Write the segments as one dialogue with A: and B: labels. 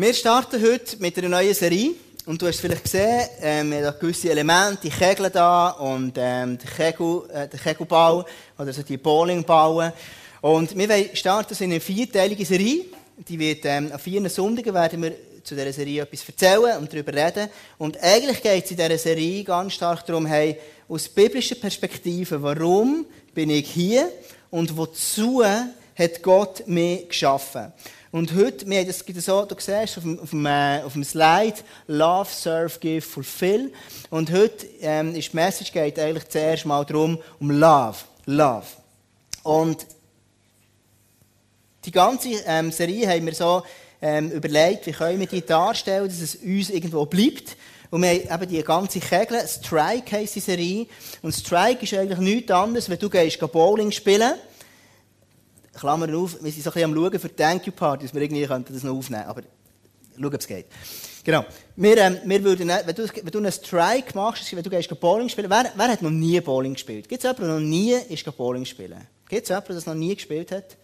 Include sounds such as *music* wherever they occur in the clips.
A: Wir starten heute mit einer neuen Serie. Und du hast vielleicht gesehen, ähm, wir haben gewisse Elemente, die Kegel da und ähm, der, Kegel, äh, der Kegelball oder so die Bowlingballen. Und wir wollen starten in eine vierteilige Serie. Die wird, ähm, an vier Sonntagen werden wir zu dieser Serie etwas erzählen und darüber reden. Und eigentlich geht es in dieser Serie ganz stark darum, hey, aus biblischer Perspektive, warum bin ich hier und wozu hat Gott mich geschaffen? Und heute, wir haben das so, du siehst auf dem, auf dem, äh, auf dem Slide, Love, Serve, Give, Fulfill. Und heute ähm, ist die Message geht eigentlich zuerst mal darum, um Love. Love. Und die ganze ähm, Serie haben wir so ähm, überlegt, wie können wir die darstellen, dass es uns irgendwo bleibt. Und wir haben eben die ganze Kegel, Strike heisst die Serie. Und Strike ist eigentlich nichts anderes, wenn du gehst Bowling spielen gehst Klammer auf, wir sind so ein bisschen am Schauen für die Thank You Party, dass wir irgendwie das noch aufnehmen Aber schauen, ob es geht. Genau. Wir, ähm, wir würden, wenn du, wenn du einen Strike machst, wenn du gehst Bowling spielen, wer, wer hat noch nie Bowling gespielt? Gibt es jemanden, der noch nie ist Bowling spielen? Gibt es jemanden, der das noch nie gespielt hat?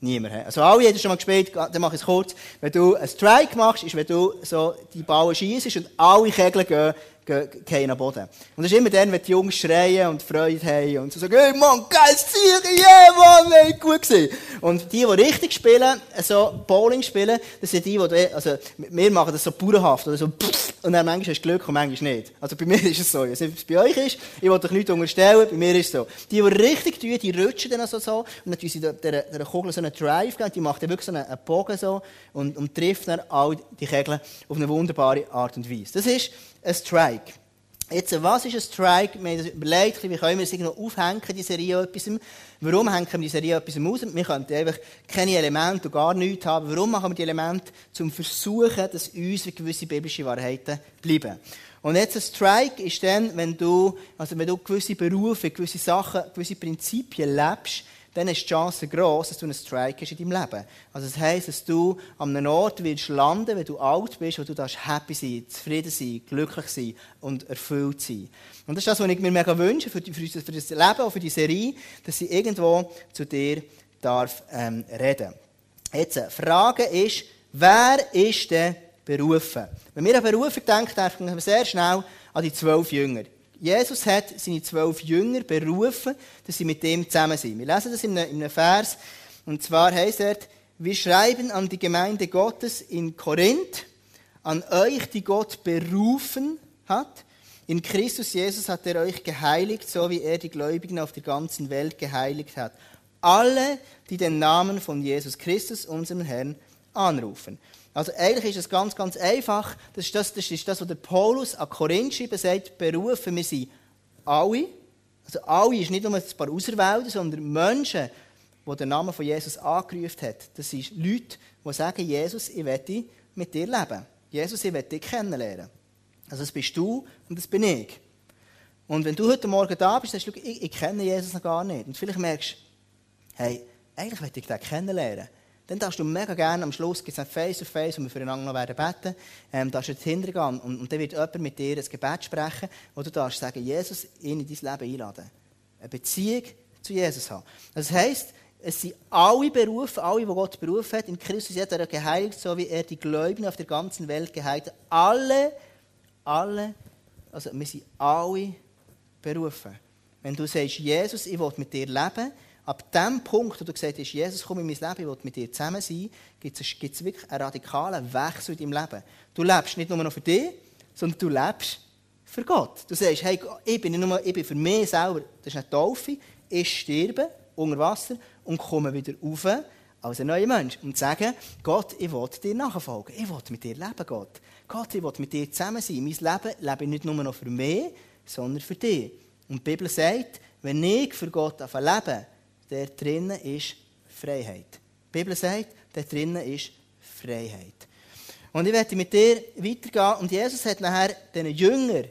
A: Niemand. Also alle haben schon mal gespielt, dann mache ich es kurz. Wenn du einen Strike machst, ist, wenn du so die Ball schießt und alle Kegel gehen gehen am Boden. Und das ist immer dann, wenn die Jungs schreien und Freude haben und so sagen, hey Mann, geil Ziel, yeah, Mann, hey, gut gewesen. Und die, die richtig spielen, so Bowling spielen, das sind die, die, also, wir machen das so bauernhaft, oder so, und dann manchmal hast du Glück und manchmal nicht. Also bei mir ist es so. Ich weiß es bei euch ist. Ich wollte euch nichts unterstellen, bei mir ist es so. Die, die richtig tun, die rutschen dann so, so und dann tun sie der, der, Kugel so einen Drive geben, die macht dann wirklich so einen Bogen so und, und trifft dann all die Kegel auf eine wunderbare Art und Weise. Das ist ein Strike. Jetzt, was ist ein Strike? Wir haben uns überlegt, wie können wir es irgendwo aufhängen, die Serie etwas. Warum hängen wir die Serie etwas aus? Wir könnten einfach keine Elemente und gar nichts haben. Warum machen wir die Elemente? Zum Versuchen, dass uns gewisse biblische Wahrheiten bleiben. Und jetzt ein Strike ist dann, wenn du, also wenn du gewisse Berufe, gewisse Sachen, gewisse Prinzipien lebst, dann ist die Chance groß, dass du einen Strike hast in deinem Leben. Also das heisst, dass du an einem Ort willst landen, wenn du alt bist, wo du darfst happy sein, zufrieden sein, glücklich sein und erfüllt sein. Und das ist das, was ich mir mega wünsche für, für, für das Leben, auch für die Serie, dass sie irgendwo zu dir darf ähm, reden. Jetzt, die Frage ist, wer ist denn berufen? Wenn wir an Berufung denken, denken wir sehr schnell an die zwölf Jünger. Jesus hat seine zwölf Jünger berufen, dass sie mit ihm zusammen sind. Wir lesen das in einem, Vers. Und zwar heißt er, wir schreiben an die Gemeinde Gottes in Korinth, an euch, die Gott berufen hat. In Christus Jesus hat er euch geheiligt, so wie er die Gläubigen auf der ganzen Welt geheiligt hat. Alle, die den Namen von Jesus Christus, unserem Herrn, anrufen. Also eigentlich ist es ganz, ganz einfach. Das ist das, das, ist das was der Paulus an Korinth schreibt, sagt, berufen wir sind alle. Also alle ist nicht nur ein paar Auserwählte, sondern Menschen, die den Namen von Jesus angerufen haben. Das sind Leute, die sagen, Jesus, ich werde mit dir leben. Jesus, ich werde dich kennenlernen. Also das bist du und das bin ich. Und wenn du heute Morgen da bist, sagst du, ich, ich kenne Jesus noch gar nicht. Und vielleicht merkst du, hey, eigentlich will ich dich kennenlernen. Dann darfst du mega gerne am Schluss, gibt es ein Face-to-Face, wo wir füreinander noch werden beten, ähm, darfst du hintergehen und, und dann wird jemand mit dir ein Gebet sprechen, wo du darfst sagen, Jesus ihn in dein Leben einladen. Eine Beziehung zu Jesus haben. Das heisst, es sind alle berufen, alle, die Gott berufen hat, in Christus hat er geheiligt, so wie er die Gläubigen auf der ganzen Welt geheiligt hat. Alle, alle, also wir sind alle berufen. Wenn du sagst, Jesus, ich will mit dir leben, Ab dem Punkt, wo du gesagt hast, Jesus, komm in mein Leben, ich will mit dir zusammen sein, gibt es wirklich einen radikalen Wechsel in deinem Leben. Du lebst nicht nur noch für dich, sondern du lebst für Gott. Du sagst, hey, ich bin, nicht nur, ich bin für mich selber, das ist eine Taufe, ich sterbe unter Wasser und komme wieder rauf als ein neuer Mensch. Und sagen, Gott, ich will dir nachfolgen. Ich will mit dir leben, Gott. Gott, ich will mit dir zusammen sein. Mein Leben lebe ich nicht nur noch für mich, sondern für dich. Und die Bibel sagt, wenn ich für Gott lebe, der drinnen ist Freiheit. Die Bibel sagt, der drinnen ist Freiheit. Und ich werde mit dir weitergehen. Und Jesus hat nachher den Jüngern,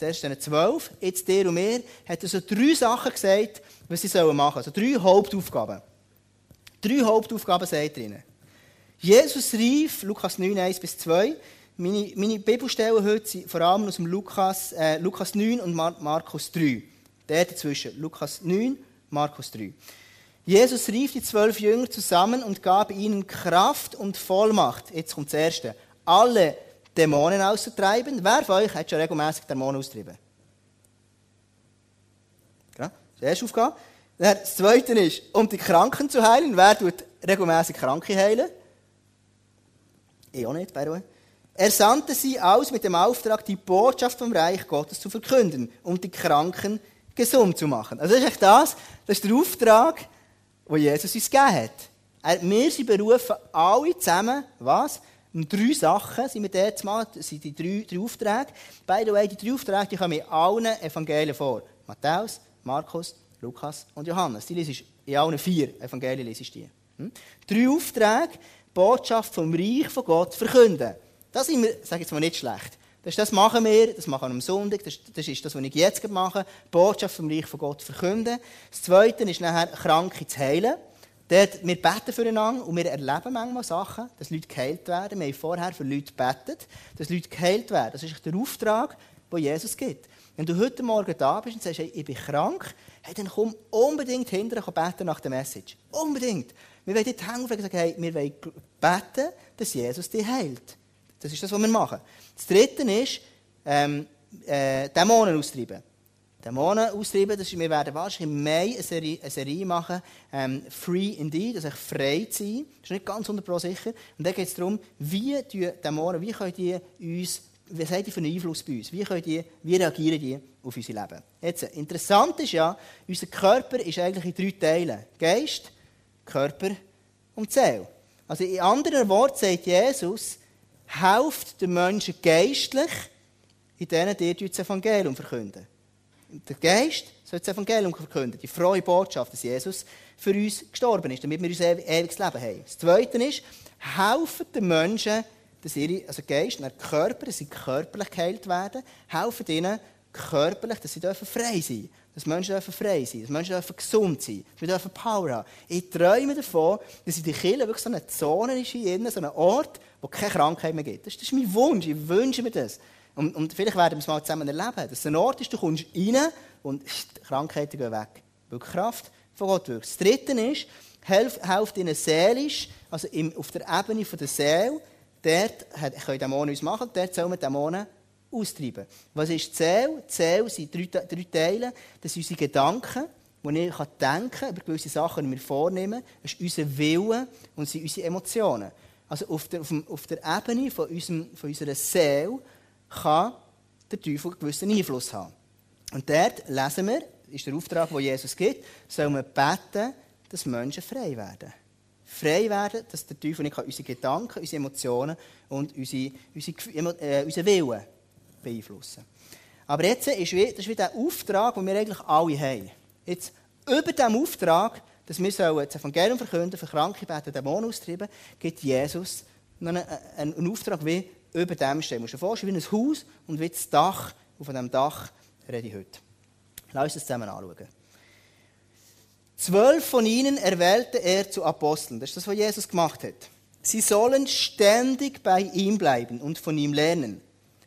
A: ist den zwölf, jetzt dir und mir, hat er so drei Sachen gesagt, was sie sollen machen. Also drei Hauptaufgaben. Drei Hauptaufgaben sagt ihnen. Jesus rief, Lukas 9, 1 bis 2. Meine, meine Bibelstellen heute sind vor allem aus dem Lukas, äh, Lukas 9 und Mar Markus 3. Der dazwischen. Lukas 9, Markus 3. Jesus rief die zwölf Jünger zusammen und gab ihnen Kraft und Vollmacht. Jetzt kommt das Erste. Alle Dämonen auszutreiben. Wer von euch hat schon regelmäßig Dämonen austrieben? Das erste Aufgabe. Das Zweite ist, um die Kranken zu heilen. Wer tut regelmäßig Kranke heilen? Ich auch nicht, by the. Er sandte sie aus mit dem Auftrag, die Botschaft vom Reich Gottes zu verkünden und die Kranken gesund zu machen. Also das ist echt das, das ist der Auftrag, den Jesus uns gegeben hat. Wir sind berufen, alle zusammen, was? Um drei Sachen sind wir dort mal, sind die drei, drei Aufträge. By the way, die drei Aufträge die kommen in allen Evangelien vor. Matthäus, Markus, Lukas und Johannes. Die lese in allen vier Evangelien lese ich die. Hm? Drei Aufträge, Botschaft vom Reich von Gott verkünden. Das sind wir, sage ich jetzt mal, nicht schlecht. Das, das machen wir, das machen wir am Sonntag, das, das ist das, was ich jetzt mache, Botschaft vom Reich von Gott verkünden. Das Zweite ist nachher, Kranke zu heilen. Dort, wir beten füreinander und wir erleben manchmal Sachen, dass Leute geheilt werden. Wir haben vorher für Leute gebetet, dass Leute geheilt werden. Das ist der Auftrag, den Jesus gibt. Wenn du heute Morgen da bist und sagst, hey, ich bin krank, hey, dann komm unbedingt hinterher beten nach der Message. Unbedingt. Wir wollen dort hängen und sagen, hey, wir wollen beten, dass Jesus dich heilt. Das ist das, was wir machen. Das Dritte ist, ähm, äh, Dämonen austreiben. Dämonen austreiben, das ist, wir werden wahrscheinlich im Mai eine Serie, eine Serie machen, ähm, Free Indeed, also frei zu sein. Das ist nicht ganz 100% sicher. Und da geht es darum, wie die Dämonen, wie können die uns, was haben die für einen Einfluss bei uns? Wie, können die, wie reagieren die auf unser Leben? Jetzt, interessant ist ja, unser Körper ist eigentlich in drei Teilen. Geist, Körper und Seele. Also in anderen Worten sagt Jesus, helft den Menschen geistlich, in denen ihr das Evangelium verkünden. Der Geist soll das Evangelium verkünden, die frohe Botschaft, dass Jesus für uns gestorben ist, damit wir unser ewiges Leben haben. Das Zweite ist, helfen den Menschen, dass ihre, also Geist und Körper, dass sie körperlich geheilt werden, helfen ihnen körperlich, dass sie frei sein dürfen. Dass Menschen frei sein dass Menschen gesund sein dass wir Power haben. Ich träume davon, dass in der Kirche wirklich so eine Zone ist, hier so ein Ort, wo keine Krankheit mehr gibt. Das, ist mein Wunsch, ich wünsche mir das. Und, und vielleicht werden wir es mal zusammen erleben, dass es ein Ort ist, du kommst rein und die Krankheiten gehen weg. Weil die Kraft von Gott wirkt. Das Dritte ist, hilft ihnen seelisch, also im, auf der Ebene der Seele, dort können Dämonen uns machen, dort sollen wir Dämonen austreiben. Was ist die Seele? Die Seele sind drei, drei Teile. Das sind unsere Gedanken, die ich denken kann, über gewisse Sachen, die wir vornehmen. Das ist unser Wille und sind unsere Emotionen. Also auf der, auf, auf der Ebene von, unserem, von unserer Seele kann der Teufel einen gewissen Einfluss haben. Und dort lesen wir, ist der Auftrag, den Jesus gibt, soll man beten, dass Menschen frei werden. Frei werden, dass der Teufel nicht unsere Gedanken, unsere Emotionen und unsere, unsere, äh, unseren Willen beeinflussen Aber jetzt ist wie, das ist wie der Auftrag, den wir eigentlich alle haben. Jetzt, über diesem Auftrag, dass wir das Evangelium verkünden, für Kranke beten, Dämonen austreiben, gibt Jesus einen, einen, Auftrag wie über dem stehen. Du musst dir vorstellen, wie ein Haus und wie das Dach. Und von diesem Dach rede ich heute. Lass uns das zusammen anschauen. Zwölf von ihnen erwählte er zu Aposteln. Das ist das, was Jesus gemacht hat. Sie sollen ständig bei ihm bleiben und von ihm lernen.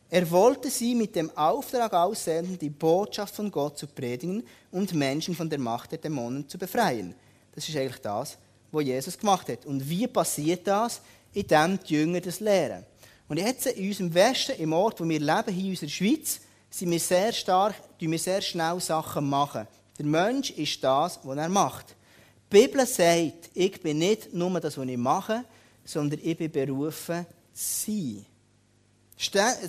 A: Er wollte sie mit dem Auftrag aussenden, die Botschaft von Gott zu predigen und Menschen von der Macht der Dämonen zu befreien. Das ist eigentlich das, was Jesus gemacht hat. Und wie passiert das? Indem die Jünger das lehren. Und jetzt in unserem Westen, im Ort, wo wir leben, hier in unserer Schweiz, sind wir sehr stark, tun wir sehr schnell Sachen machen. Der Mensch ist das, was er macht. Die Bibel sagt, ich bin nicht nur das, was ich mache, sondern ich bin berufen, zu sein.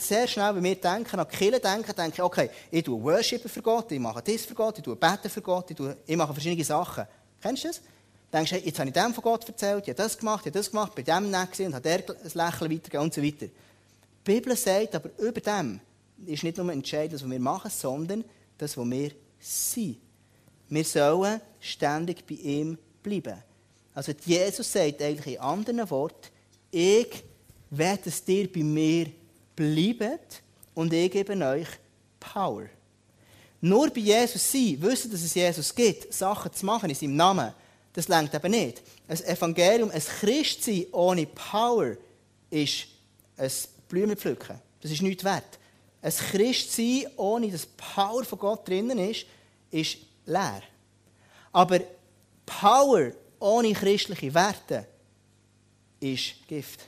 A: Sehr schnell, wenn wir denken, an Killen denken, denke ich, okay, ich tue Worshipen für Gott, ich mache das für Gott, ich tue Beten für Gott, ich, tue, ich mache verschiedene Sachen. Kennst du das? denkst, hey, jetzt habe ich dem von Gott erzählt, ich habe das gemacht, ich habe das gemacht, bei dem nicht und habe der ein Lächeln weitergegeben und so weiter. Die Bibel sagt aber, über dem ist nicht nur entscheidend, was wir machen, sondern das, was wir sind. Wir sollen ständig bei ihm bleiben. Also Jesus sagt eigentlich in anderen Worten, ich werde dass dir bei mir bleibt und ich gebe euch Power. Nur bei Jesus sein, wissen, dass es Jesus gibt, Sachen zu machen in seinem Namen, das längt eben nicht. Ein Evangelium, ein Christsein ohne Power ist ein Blumenpflücken. Das ist nichts wert. Ein Christsein ohne das Power von Gott drinnen ist, ist leer. Aber Power ohne christliche Werte ist Gift.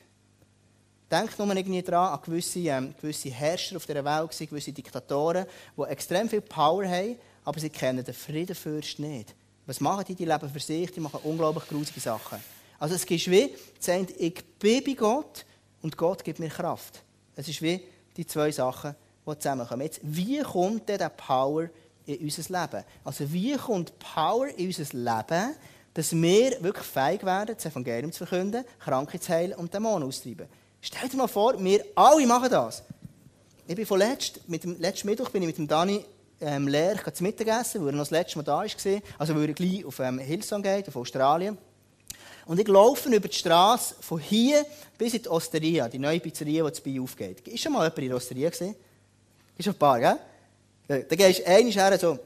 A: Denkt nur irgendwie daran an gewisse, ähm, gewisse Herrscher auf dieser Welt, gewisse Diktatoren, die extrem viel Power haben, aber sie kennen den Friedenfürst nicht. Was machen die? Die leben für sich, die machen unglaublich grusige Sachen. Also es ist wie, sagt, ich bin bei Gott und Gott gibt mir Kraft. Es ist wie die zwei Sachen, die zusammenkommen. Jetzt, wie kommt denn der Power in unser Leben? Also wie kommt Power in unser Leben, dass wir wirklich fähig werden, das Evangelium zu verkünden, Kranke zu heilen und Dämonen auszutreiben? Stell dir mal vor, wir alle machen das. Ich bin von letzt, mit dem letzten Mittwoch bin ich mit dem Dani ähm, Lehr zu Mittagessen, weil er noch das letzte Mal da war. Also weil er gleich auf ähm, Hillsong geht, auf Australien. Und ich laufe über die Straße von hier bis in die Osteria, die neue Pizzeria, die zu Biel aufgeht. Ist schon mal jemand in der Osteria gesehen? Ist schon ein paar, gell? Da gehst du einmal her, so,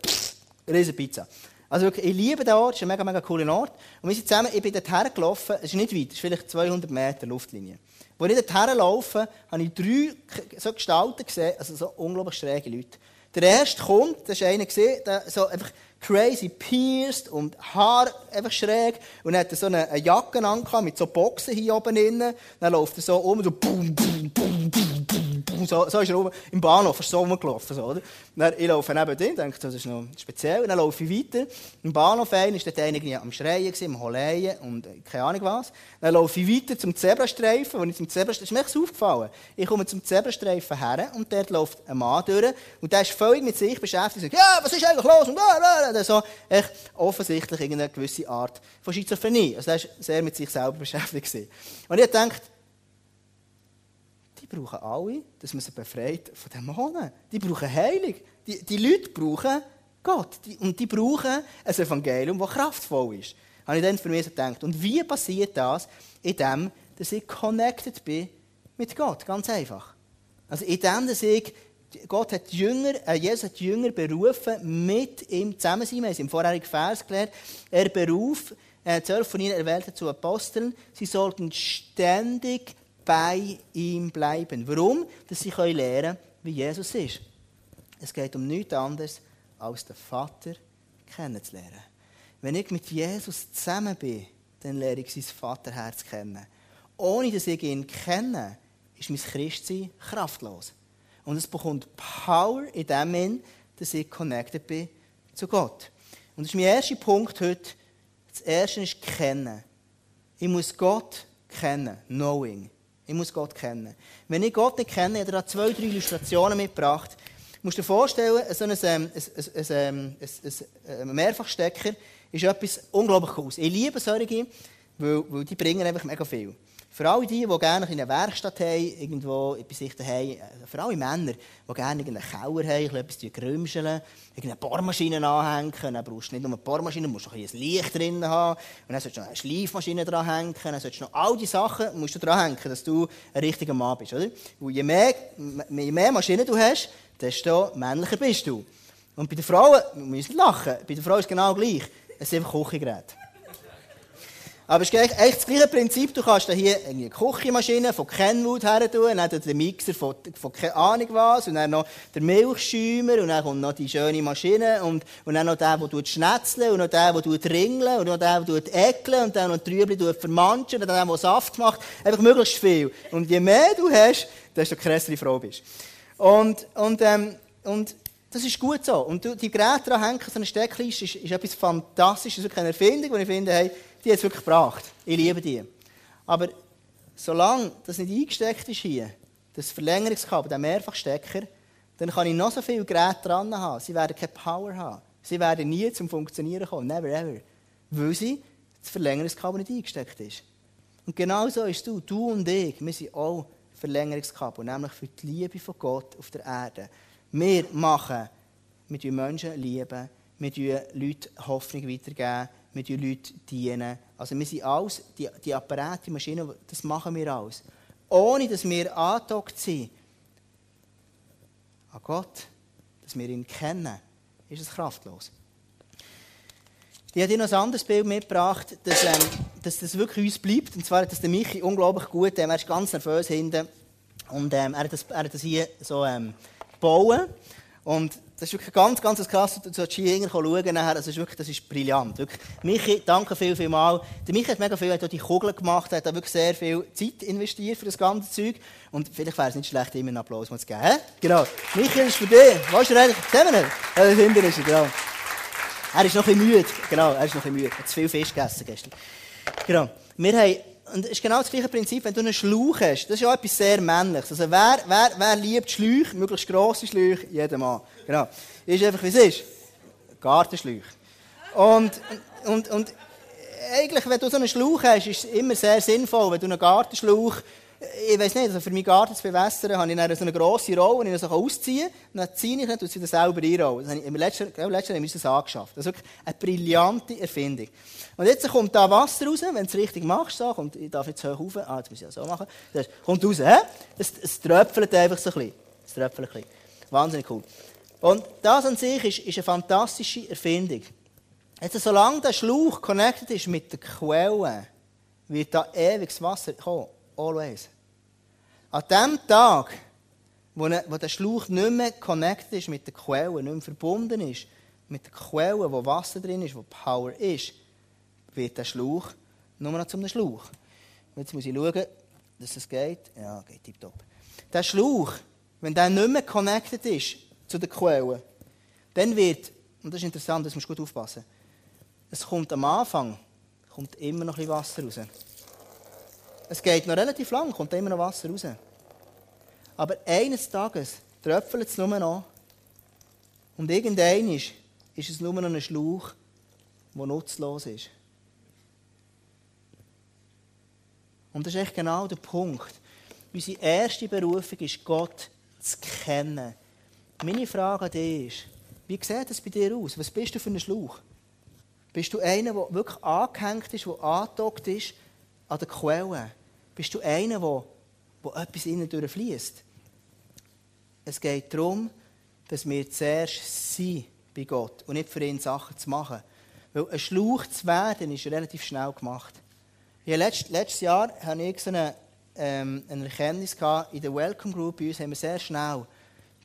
A: riesen Pizza. Also wirklich, ich liebe den Ort, es ist ein mega, mega cooler Ort. Und wir sind zusammen, ich bin dort hergelaufen, es ist nicht weit, es ist vielleicht 200 Meter Luftlinie. Als ich dort herlaufe, habe ich drei so Gestalten gesehen, also so unglaublich schräge Leute. Der erste kommt, das ist einer gesehen, der so einfach crazy pierced und Haar einfach schräg und er hat so eine, eine Jacke an mit so Boxen hier oben innen. Dann läuft er so um, so boom, boom, boom, boom, boom, boom. So, so ist er oben im Bahnhof, so rumgelaufen, so, oder? Dann, ich laufe neben dem, denke, das ist noch speziell. Dann laufe ich weiter. Im Bahnhof ein ist dort einer am Schreien, am Holeien und äh, keine Ahnung was. Dann laufe ich weiter zum Zebrastreifen, wo ich zum Zebrastreifen, ist mir aufgefallen. Ich komme zum Zebrastreifen her und dort läuft ein Mann durch und der ist völlig mit sich beschäftigt und sagt, ja, was ist eigentlich los? Und da, so echt offensichtlich irgendeine gewisse Art von Schizophrenie. Also er war sehr mit sich selber beschäftigt. Und ich dachte, brauchen alle, dass man sie befreit von Dämonen. Die brauchen Heilung. Die, die Leute brauchen Gott. Die, und die brauchen ein Evangelium, das kraftvoll ist. Habe ich dann für mich so gedacht. Und wie passiert das? Indem, dass ich connected bin mit Gott. Ganz einfach. Also indem, dass ich Gott hat Jünger, äh, Jesus hat Jünger berufen, mit ihm zusammen zu sein. Wir haben es im vorherigen Vers gelernt. Er beruft, äh, zwölf von ihnen erwählte zu Aposteln. Sie sollten ständig bei ihm bleiben. Warum? Dass sie können lernen wie Jesus ist. Es geht um nichts anderes, als den Vater kennenzulernen. Wenn ich mit Jesus zusammen bin, dann lerne ich sein Vaterherz kennen. Ohne dass ich ihn kenne, ist mein Christsein kraftlos. Und es bekommt Power in dem Sinn, dass ich connected bin zu Gott. Und das ist mein erster Punkt heute. Das erste ist kennen. Ich muss Gott kennen. Knowing. Ich muss Gott kennen. Wenn ich Gott nicht kenne, hat er zwei, drei Illustrationen mitgebracht. Du musst dir vorstellen, so ein, ein, ein, ein Mehrfachstecker ist etwas unglaublich Cooles. Ich liebe solche, weil, weil die bringen einfach mega viel. Für alle die, die gerne eine Werkstatt haben, irgendwo bei sich daheim, äh, für alle Männer, die gerne einen Keller haben, etwas grümscheln, eine Bohrmaschine anhängen, dann brauchst du nicht nur eine Bohrmaschine, du musst auch ein Licht drin haben, und dann sollst du noch eine Schleifmaschine dranhängen, dann sollst du noch all diese Sachen musst du dranhängen, dass du ein richtiger Mann bist, oder? Und je mehr, je mehr Maschinen du hast, desto männlicher bist du. Und bei den Frauen, wir müssen lachen, bei den Frauen ist es genau gleich, es sind einfach Küchengeräte. Aber es ist eigentlich das gleiche Prinzip. Du kannst hier eine Küchenmaschine von Kenwood her tun, dann den Mixer von, von keine Ahnung was, und dann noch der Milchschäumer, und dann kommt noch die schöne Maschine, und, und dann noch der, der schnetzeln, und noch der, der ringeln, und noch der, der ekeln, und dann noch die Trübli vermanschen, und dann der, der Saft macht. Einfach möglichst viel. Und je mehr du hast, desto krasser die Frau bist. Und, und, ähm, und das ist gut so. Und die Geräte dran so eine Steckliste, ist, ist etwas Fantastisches, wirklich eine Erfindung, die ich finde, hey, die hat es wirklich gebracht. Ich liebe die. Aber solange das nicht eingesteckt ist hier, das Verlängerungskabel, der Mehrfachstecker, dann kann ich noch so viele Geräte dran haben. Sie werden keine Power haben. Sie werden nie zum Funktionieren kommen. Never ever. Weil sie das Verlängerungskabel nicht eingesteckt ist. Und genau so ist du, du und ich, wir sind auch Verlängerungskabel, nämlich für die Liebe von Gott auf der Erde. Wir machen, wir Menschen lieben, wir Leuten Hoffnung weitergeben, wir dienen Leuten dienen. Also wir sind alles, die, die Apparate, die Maschinen, das machen wir alles. Ohne, dass wir angedockt sind an Gott, dass wir ihn kennen, ist es kraftlos. Ich habe dir noch ein anderes Bild mitgebracht, dass, ähm, dass das wirklich uns bleibt. Und zwar hat das der Michi unglaublich gut, ähm, er ist ganz nervös hinten. Und ähm, er, hat das, er hat das hier so ähm, gebaut. Und das ist wirklich ganz, ganz krass. Du solltest hier schauen. Das ist wirklich, das ist brillant. Wirklich. Michi, danke viel, viel mal. Der Michi hat mega viel, hat auch die Kugeln gemacht, hat da wirklich sehr viel Zeit investiert für das ganze Zeug. Und vielleicht wäre es nicht schlecht, ihm einen Applaus zu geben. He? Genau. Michi, ist für dich. Weißt du eigentlich? Sehen wir ihn? Ja, hinten ist er, genau. Er ist noch ein bisschen müde. Genau, er ist noch ein bisschen müde. Er hat zu viel Fisch gegessen gestern. Genau. Wir haben und es ist genau das gleiche Prinzip, wenn du einen Schlauch hast. Das ist ja etwas sehr Männliches. Also wer, wer, wer liebt Schläuche, möglichst grosse Schläuche? Jeder Mann. Genau. Ist einfach, wie es ist. Gartenschläuche. Und, und, und eigentlich, wenn du so einen Schlauch hast, ist es immer sehr sinnvoll, wenn du einen Gartenschlauch ich weiß nicht, also für meinen Garten zu bewässern, habe ich dann so eine grosse Rolle, die ich so ausziehen kann. Dann ziehe ich und wieder selber einrollen. Das habe ich, Im letzten, im letzten haben wir das angeschafft. Das ist wirklich eine brillante Erfindung. Und jetzt kommt da Wasser raus, wenn du es richtig machst. So, kommt, ich darf jetzt hoch. Ah, jetzt muss ich ja so machen. Das kommt raus. He? Es, es tröpfelt einfach so ein bisschen. Es tröpfelt ein bisschen. Wahnsinnig cool. Und das an sich ist, ist eine fantastische Erfindung. Jetzt, solange der Schlauch connected ist mit der Quelle, wird da ewiges Wasser kommen. Always. An dem Tag, wo, ne, wo der Schlauch nicht mehr connected ist mit der Quelle, nicht mehr verbunden ist mit der Quelle, wo Wasser drin ist, wo Power ist, wird der Schlauch nur noch zum Schlauch. Jetzt muss ich schauen, dass es geht. Ja, geht tiptop. Der Schlauch, wenn der nicht mehr connected ist zu der Quelle, dann wird, und das ist interessant, das musst du gut aufpassen, es kommt am Anfang kommt immer noch ein bisschen Wasser raus. Es geht noch relativ lang, kommt immer noch Wasser raus. Aber eines Tages tröpfelt es nur noch. Und irgendein ist, ist es nur noch ein Schlauch, der nutzlos ist. Und das ist echt genau der Punkt. Unsere erste Berufung ist, Gott zu kennen. Meine Frage an dich ist, wie sieht das bei dir aus? Was bist du für ein Schlauch? Bist du einer, der wirklich angehängt ist, der angedockt ist an der Quelle? Bist du einer, wo, wo etwas innen durchfließt? Es geht darum, dass wir zuerst sind bei Gott und nicht für ihn Sachen zu machen. Weil ein Schlauch zu werden, ist relativ schnell gemacht. Ja, letztes, letztes Jahr hatte ich eine, ähm, eine Erkenntnis gehabt, in der Welcome Group bei uns haben wir sehr schnell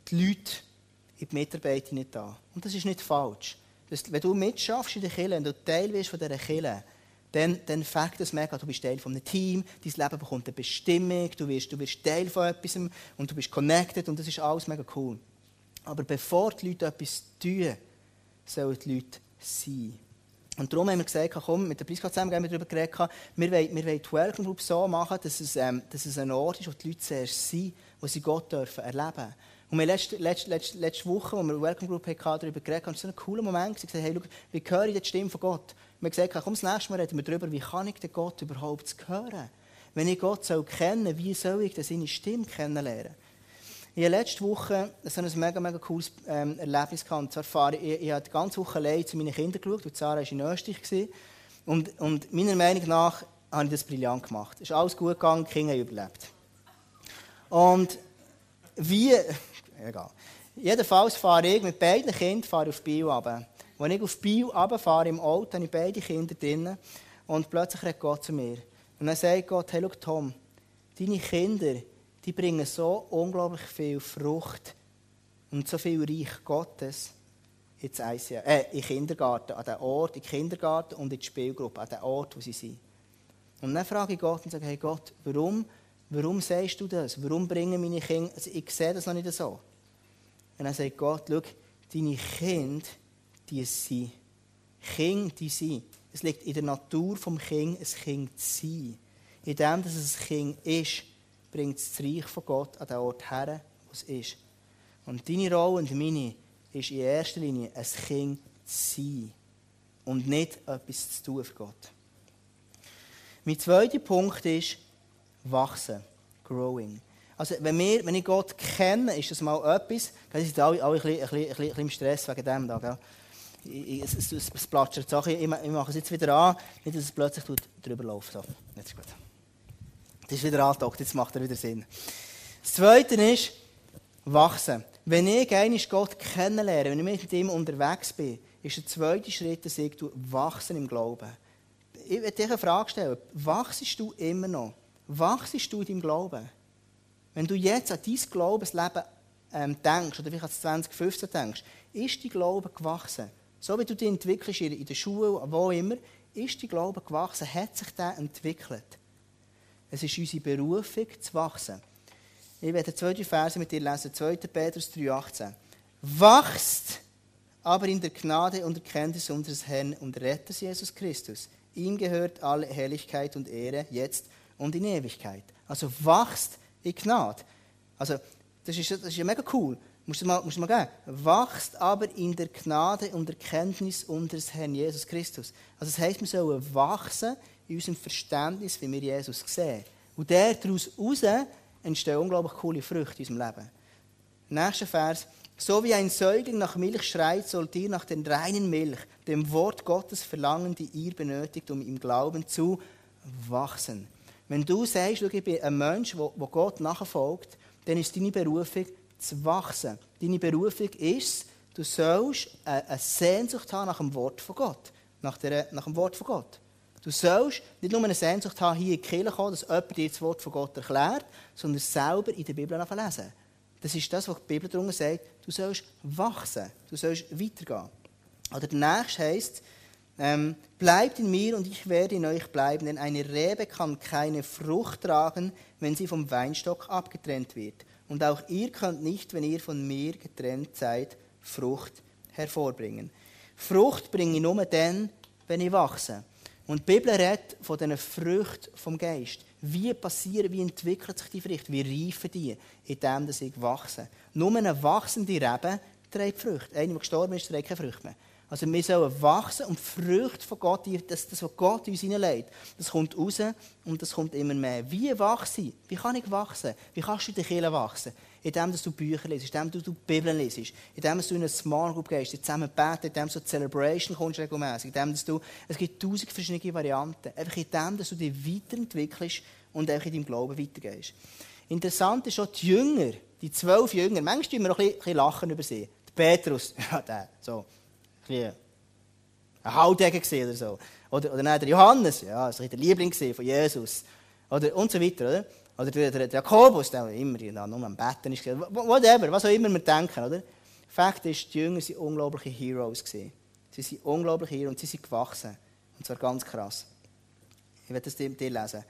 A: die Leute in die Mitarbeiter nicht da. Und das ist nicht falsch. Das, wenn du mitschaffst in der Kirche, wenn du Teil von dieser Kirche, dann, dann fängt es mega, du bist Teil von einem Team, dein Leben bekommt eine Bestimmung, du wirst, du wirst Teil von etwas und du bist connected und das ist alles mega cool. Aber bevor die Leute etwas tun, sollen die Leute sein. Und darum haben wir gesagt, komm, mit der Priska zusammen haben wir darüber geredet, wir wollen, wir wollen die Welcome Group so machen, dass es, ähm, dass es ein Ort ist, wo die Leute zuerst sind, wo sie Gott dürfen erleben Und wir letzte, letzte, letzte, letzte Woche, als wir eine Welcome Group hatten, darüber geredet haben, war so ein cooler Moment. Wir gesagt, hey, schau, höre ich die Stimme von Gott? Haben gesagt, komm, das nächste Mal reden wir darüber, wie kann ich den Gott überhaupt hören? Wenn ich Gott soll kennen wie soll ich seine Stimme kennenlernen? Ich hatte letzte Woche so ein mega, mega cooles ähm, Erlebnis gehabt. zwar, ich, ich, ich habe die ganze Woche allein zu meinen Kindern geschaut, und Sarah war in Österreich. Und, und meiner Meinung nach habe ich das brillant gemacht. Es ist alles gut gegangen, die Kinder haben überlebt. Und wie, *laughs* egal. Jedenfalls fahre ich mit beiden Kindern fahre auf Bio runter. Als ich auf Bio runterfahre im Auto, habe ich beide Kinder drin. Und plötzlich redet Gott zu mir. Und dann sagt Gott, hey, schau, Tom, deine Kinder, die bringen so unglaublich viel Frucht und so viel Reich Gottes ins ICA, äh, in den Kindergarten, an den Ort, in den Kindergarten und in die Spielgruppe, an den Ort, wo sie sind. Und dann frage ich Gott und sage, hey Gott, warum, warum sagst du das? Warum bringen meine Kinder, also ich sehe das noch nicht so. Und dann sagt Gott, schau, deine Kinder, die sind Kinder, die sind. Es liegt in der Natur des Kind, ein Kind zu sein. In dem, dass es ein Kind ist, bringt es das Reich von Gott an den Ort her, wo es ist. Und deine Rolle und meine ist in erster Linie, ein Kind zu sein und nicht etwas zu tun für Gott. Mein zweiter Punkt ist wachsen, growing. Also wenn, wir, wenn ich Gott kenne, ist das mal etwas, Sie sind alle, alle ein, bisschen, ein, bisschen, ein bisschen im Stress wegen dem da, gell? Es, es, es, es platschert Sachen. Ich, ich mache es jetzt wieder an, nicht, dass es plötzlich drüber läuft. So, jetzt ist gut. Das ist wieder angedockt, jetzt macht er wieder Sinn. Das Zweite ist, wachsen. Wenn ich einmal Gott kennenlerne, wenn ich mit ihm unterwegs bin, ist der zweite Schritt, dass ich wachsen im Glauben. Ich werde dir eine Frage stellen. Wachsest du immer noch? Wachsest du in deinem Glauben? Wenn du jetzt an dein Glaubensleben ähm, denkst oder vielleicht an 2015 denkst, ist dein Glaube gewachsen? So wie du dich entwickelst in der Schule, wo immer, ist dein Glaube gewachsen? Hat sich der entwickelt? Es ist unsere Berufung zu wachsen. Ich werde zwei, drei Verse mit dir lesen. 2. Petrus 3,18. Wachst aber in der Gnade und Erkenntnis unseres Herrn und Retters Jesus Christus. Ihm gehört alle Herrlichkeit und Ehre, jetzt und in Ewigkeit. Also wachst in Gnade. Also, das ist, das ist ja mega cool. Musst du mal, musst mal geben. Wachst aber in der Gnade und Erkenntnis unseres Herrn Jesus Christus. Also das heisst, wir sollen wachsen in unserem Verständnis, wie wir Jesus sehen. Und daraus entstehen unglaublich coole Früchte in unserem Leben. Nächster Vers. So wie ein Säugling nach Milch schreit, sollt ihr nach der reinen Milch, dem Wort Gottes verlangen, die ihr benötigt, um im Glauben zu wachsen. Wenn du sagst, ich bin ein Mensch, der Gott nachfolgt, dann ist deine Berufung zu wachsen. Deine Berufung ist, du sollst eine Sehnsucht haben nach dem Wort von Gott. Nach, der, nach dem Wort von Gott. Du sollst nicht nur eine Sehnsucht haben, hier in die Kirche kommen, dass jemand dir das Wort von Gott erklärt, sondern selber in der Bibel lesen. Das ist das, was die Bibel darunter sagt. Du sollst wachsen. Du sollst weitergehen. Oder der nächste heisst, ähm, bleibt in mir und ich werde in euch bleiben, denn eine Rebe kann keine Frucht tragen, wenn sie vom Weinstock abgetrennt wird. Und auch ihr könnt nicht, wenn ihr von mir getrennt seid, Frucht hervorbringen. Frucht bringe ich nur dann, wenn ich wachse. Und die Bibel redet von diesen Früchten vom Geist. Wie passieren, wie entwickelt sich die Früchte, wie reifen die, indem sie wachsen. Nur eine wachsende Rebe trägt Früchte. Einer, der gestorben ist, trägt keine Früchte mehr. Also wir sollen wachsen und die von Gott, das, das was Gott uns hineinlegt, das kommt raus und das kommt immer mehr. Wie wachse ich? Wie kann ich wachsen? Wie kannst du in der Kirche wachsen? Indem du Bücher liest, indem du die Bibel liest, indem du in eine Small Group gehst, zusammen beten, indem du zur Celebration kommst regelmäßig, indem du, es gibt tausend verschiedene Varianten, einfach indem du dich weiterentwickelst und einfach in deinem Glauben weitergehst. Interessant ist auch die Jünger, die zwölf Jünger, manchmal tun wir noch ein bisschen lachen über sie. Der Petrus, *laughs* ja, der, so ein Haudegen oder so. Oder, oder nein, der Johannes, ja, das war der Liebling von Jesus. Oder, und so weiter, oder? Oder der, der, der Jakobus, der immer da nur am Betten ist. Whatever, was auch immer wir denken, oder? Fakt ist, die Jünger waren unglaubliche Heroes. Gewesen. Sie sind unglaubliche Heroes und sie sind gewachsen. Und zwar ganz krass. Ich werde das dir lesen.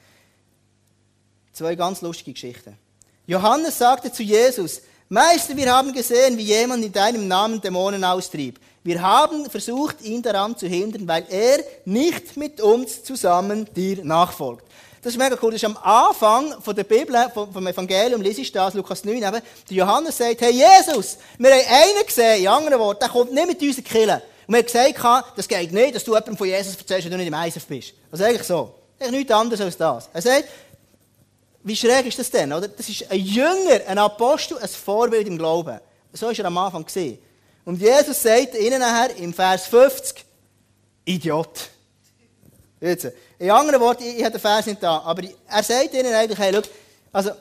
A: Zwei ganz lustige Geschichten. Johannes sagte zu Jesus, Meister, wir haben gesehen, wie jemand in deinem Namen Dämonen austrieb. Wir haben versucht, ihn daran zu hindern, weil er nicht mit uns zusammen dir nachfolgt. Das ist mega cool. Das ist am Anfang von der Bibel, vom Evangelium, lese ich das, Lukas 9, eben, der Johannes sagt, hey Jesus, wir haben einen gesehen, in anderen Worten, der kommt nicht mit uns killen. Und wir haben gesagt, das geht nicht, dass du jemandem von Jesus erzählst, wenn du nicht im ISF bist. Also eigentlich so. Eigentlich nichts anderes als das. Er sagt, wie schräg ist das denn, oder? Das ist ein Jünger, ein Apostel, ein Vorbild im Glauben. So war er am Anfang. Und Jesus sagt ihnen nachher im Vers 50, Idiot. Jetzt, in anderen Worten, ich, ich habe den Vers nicht da, aber er sagt ihnen eigentlich, hey, schau, also,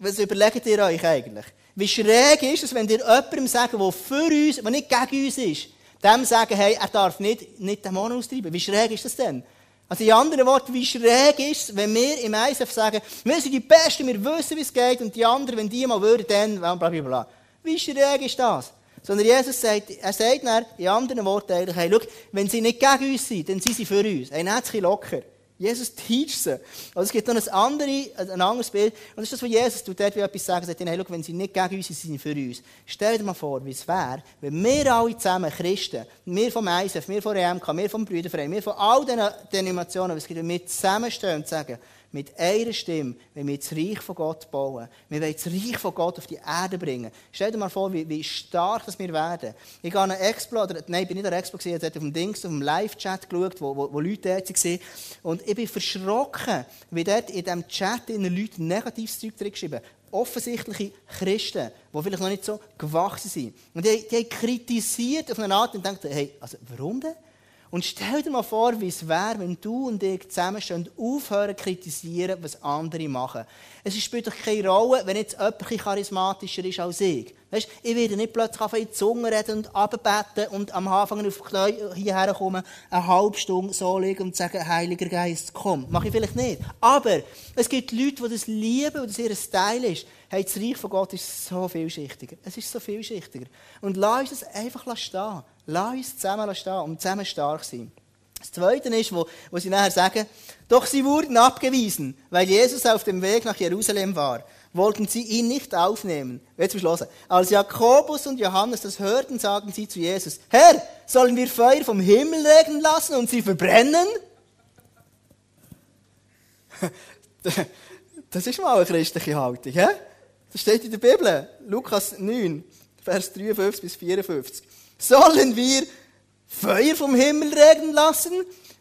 A: was überlegt ihr euch eigentlich? Wie schräg ist es, wenn ihr jemandem sagen, der für uns, der nicht gegen uns ist, dem sagen, hey, er darf nicht, nicht Dämonen austreiben. Wie schräg ist das denn? Also in anderen Worten, wie schräg ist es, wenn wir im ISF sagen, wir sind die Besten, wir wissen, wie es geht, und die anderen, wenn die mal würden, dann, bla bla bla. Wie schräg ist das? Sondern Jesus sagt, er sagt dann, in anderen Worten eigentlich, hey, schau, wenn sie nicht gegen uns sind, dann sind sie für uns. Ein Herzchen locker. Jesus teacht sie. Also es gibt noch ein, andere, ein anderes Bild. Und das ist das, was Jesus tut, dort wie etwas sagen, sagt, hey, schau, wenn sie nicht gegen uns sind, sind sie für uns. Stell dir mal vor, wie es wäre, wenn wir alle zusammen Christen, wir vom ISF, wir vom EMK, wir vom Brüderverein, wir von all diesen Denominationen, es gibt, wenn wir zusammenstehen und sagen, mit einer Stimme, wenn wir das Reich von Gott bauen. Wir wollen das Reich von Gott auf die Erde bringen. Stell dir mal vor, wie, wie stark das wir werden. Ich gehe an eine Expo, oder, nein, ich bin nicht an einer Expo, ich habe auf dem Dings, auf dem Live-Chat geschaut, wo, wo, wo Leute dort waren. Und ich bin verschrocken, wie dort in diesem Chat in Leute negatives Zeug drin geschrieben offensichtliche Christen, die vielleicht noch nicht so gewachsen sind. Und die, die haben kritisiert auf eine Art und denken, hey, also warum denn? Und stell dir mal vor, wie es wäre, wenn du und ich zusammenstehen und aufhören zu kritisieren, was andere machen. Es spielt doch keine Rolle, wenn jetzt jemand charismatischer ist als ich. Weißt, ich werde nicht plötzlich auf die Zunge reden und abbeten und am Anfang auf die Knie hierher kommen, eine halbe Stunde so liegen und sagen, Heiliger Geist, komm. Mache ich vielleicht nicht. Aber es gibt Leute, die das lieben und das ihr Style ist. Hey, das Reich von Gott ist so vielschichtiger. Es ist so vielschichtiger. Und lass uns das einfach stehen. Lass uns zusammen stehen und zusammen stark sein. Das Zweite ist, wo, wo sie nachher sagen, doch sie wurden abgewiesen, weil Jesus auf dem Weg nach Jerusalem war. Wollten sie ihn nicht aufnehmen. Jetzt beschlossen. Als Jakobus und Johannes das hörten, sagen sie zu Jesus, Herr, sollen wir Feuer vom Himmel regnen lassen und sie verbrennen? *laughs* Das ist mal eine christliche Haltung, hä? Das steht in der Bibel. Lukas 9, Vers 53 bis 54. Sollen wir Feuer vom Himmel regnen lassen?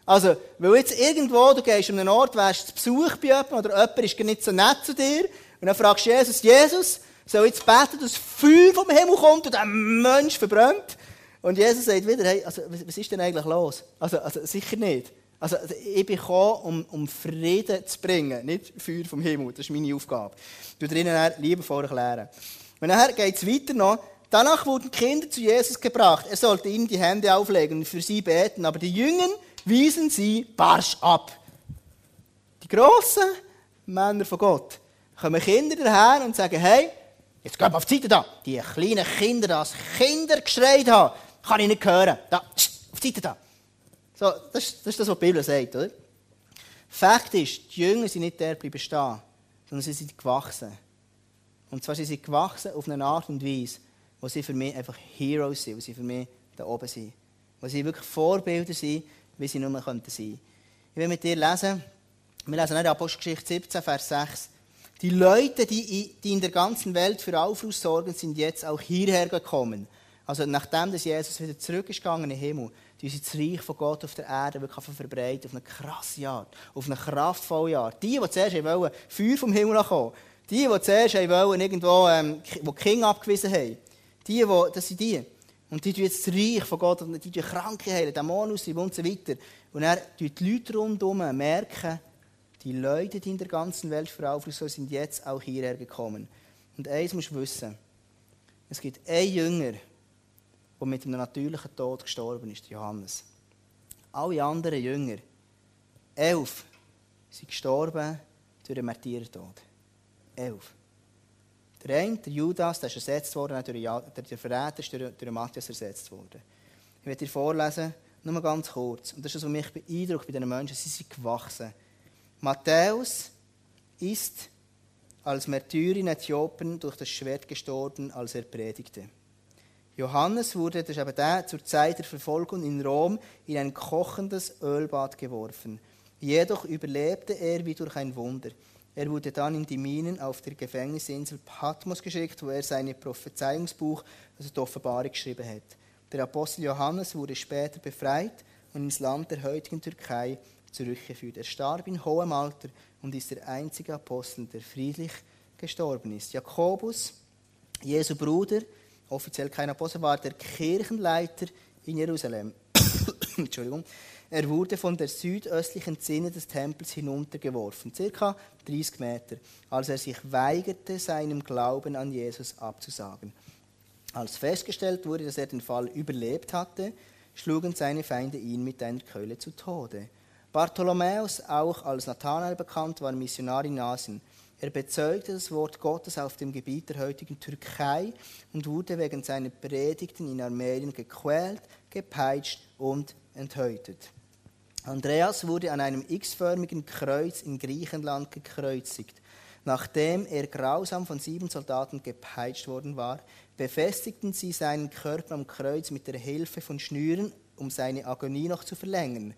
A: Also, weil jetzt irgendwo, du gehst an einen Ort, wärst zu Besuch bei jemandem, oder jemand ist nicht so nett zu dir, und dann fragst du Jesus, Jesus, soll jetzt beten, dass Feuer vom Himmel kommt und der Mensch verbrennt? Und Jesus sagt wieder, hey, also, was ist denn eigentlich los? Also, also sicher nicht. Also, ich bin gekommen, um, um Frieden zu bringen, nicht Feuer vom Himmel. Das ist meine Aufgabe. Werde Ihnen liebevoll erklären. Und nachher geht es weiter noch. Danach wurden Kinder zu Jesus gebracht. Er sollte ihnen die Hände auflegen und für sie beten. Aber die Jünger wiesen sie barsch ab. Die grossen Männer von Gott kommen Kinder daher und sagen, hey, jetzt geh auf die Seite da. Die kleinen Kinder, das Kinder geschreit haben, kann ich nicht hören. Da, auf die Seite da. So, das, ist, das ist das, was die Bibel sagt, oder? Fakt ist, die Jünger sind nicht der bleiben stehen, sondern sie sind gewachsen. Und zwar sind sie gewachsen auf eine Art und Weise, wo sie für mich einfach Heroes sind, wo sie für mich da oben sind. Wo sie wirklich Vorbilder sind, wie sie nur sein könnten Ich will mit dir lesen, wir lesen in Apostelgeschichte 17, Vers 6. Die Leute, die, in der ganzen Welt für Aufruhr sorgen, sind jetzt auch hierher gekommen. Also nachdem dass Jesus wieder zurück ist gegangen in den Himmel, die das Reich von Gott auf der Erde wirklich verbreiten, auf eine krasse Art, auf eine kraftvolle Art. Die, die zuerst wollen, Feuer vom Himmel kommen, die, die zuerst wollen, irgendwo, ähm, wo Kinder abgewiesen haben, die, die, das sind die. Und die tun jetzt das Reich von Gott, und die tun Kranke heilen, Dämonen ausüben und so weiter. Und dann tun die Leute rundherum merken, die Leute, die in der ganzen Welt für Aufruf sind jetzt auch hierher gekommen. Und eins musst du wissen, es gibt einen Jünger, der mit einem natürlichen Tod gestorben ist, Johannes. Alle anderen Jünger, elf, sind gestorben durch einen Märtyrertod. Elf. Der eine, der Judas, der ist ersetzt worden, der, Verräter ist durch, durch Matthias ersetzt worden. Ich werde dir vorlesen, nur ganz kurz. Und das ist das, was mich beeindruckt bei diesen Menschen. Sie sind gewachsen. Matthäus ist als Märtyrer in Äthiopien durch das Schwert gestorben, als er predigte. Johannes wurde, das ist eben der, zur Zeit der Verfolgung in Rom in ein kochendes Ölbad geworfen. Jedoch überlebte er wie durch ein Wunder. Er wurde dann in die Minen auf der Gefängnisinsel Patmos geschickt, wo er sein Prophezeiungsbuch, also die Offenbarung, geschrieben hat. Der Apostel Johannes wurde später befreit und ins Land der heutigen Türkei zurückgeführt. Er starb in hohem Alter und ist der einzige Apostel, der friedlich gestorben ist. Jakobus, Jesu Bruder, offiziell kein Apostel, war der Kirchenleiter in Jerusalem. *laughs* Entschuldigung. Er wurde von der südöstlichen Zinne des Tempels hinuntergeworfen, circa 30 Meter, als er sich weigerte, seinem Glauben an Jesus abzusagen. Als festgestellt wurde, dass er den Fall überlebt hatte, schlugen seine Feinde ihn mit einer Keule zu Tode. Bartholomäus, auch als Nathanael bekannt, war Missionar in Asien. Er bezeugte das Wort Gottes auf dem Gebiet der heutigen Türkei und wurde wegen seiner Predigten in Armenien gequält, gepeitscht und enthäutet. Andreas wurde an einem x-förmigen Kreuz in Griechenland gekreuzigt. Nachdem er grausam von sieben Soldaten gepeitscht worden war, befestigten sie seinen Körper am Kreuz mit der Hilfe von Schnüren, um seine Agonie noch zu verlängern.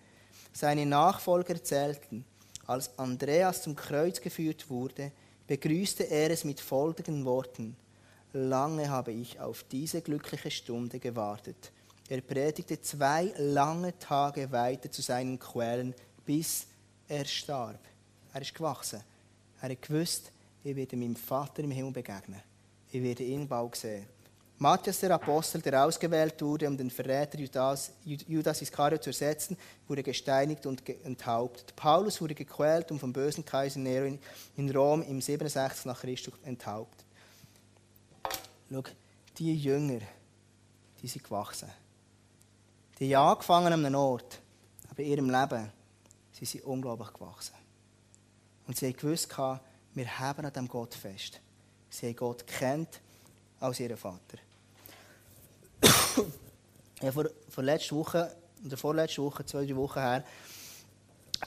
A: Seine Nachfolger erzählten, als Andreas zum Kreuz geführt wurde, begrüßte er es mit folgenden Worten. Lange habe ich auf diese glückliche Stunde gewartet. Er predigte zwei lange Tage weiter zu seinen Quellen, bis er starb. Er ist gewachsen. Er hat gewusst, ich werde meinem Vater im Himmel begegnen. Ich werde ihn bald sehen. Matthias, der Apostel, der ausgewählt wurde, um den Verräter Judas, Judas Iskariot zu ersetzen, wurde gesteinigt und enthauptet. Paulus wurde gequält und vom bösen Kaiser Nero in Rom im 67 nach Christus enthauptet. Schau, die Jünger, die sind gewachsen. Die haben angefangen an einem Ort, aber in ihrem Leben sie sind unglaublich gewachsen. Und sie haben gewusst, wir haben an diesem Gott fest. Sie haben Gott kennt als ihren Vater. ja, vor, vor letzter Woche, oder vorletzte Woche, zwei, drei Wochen her,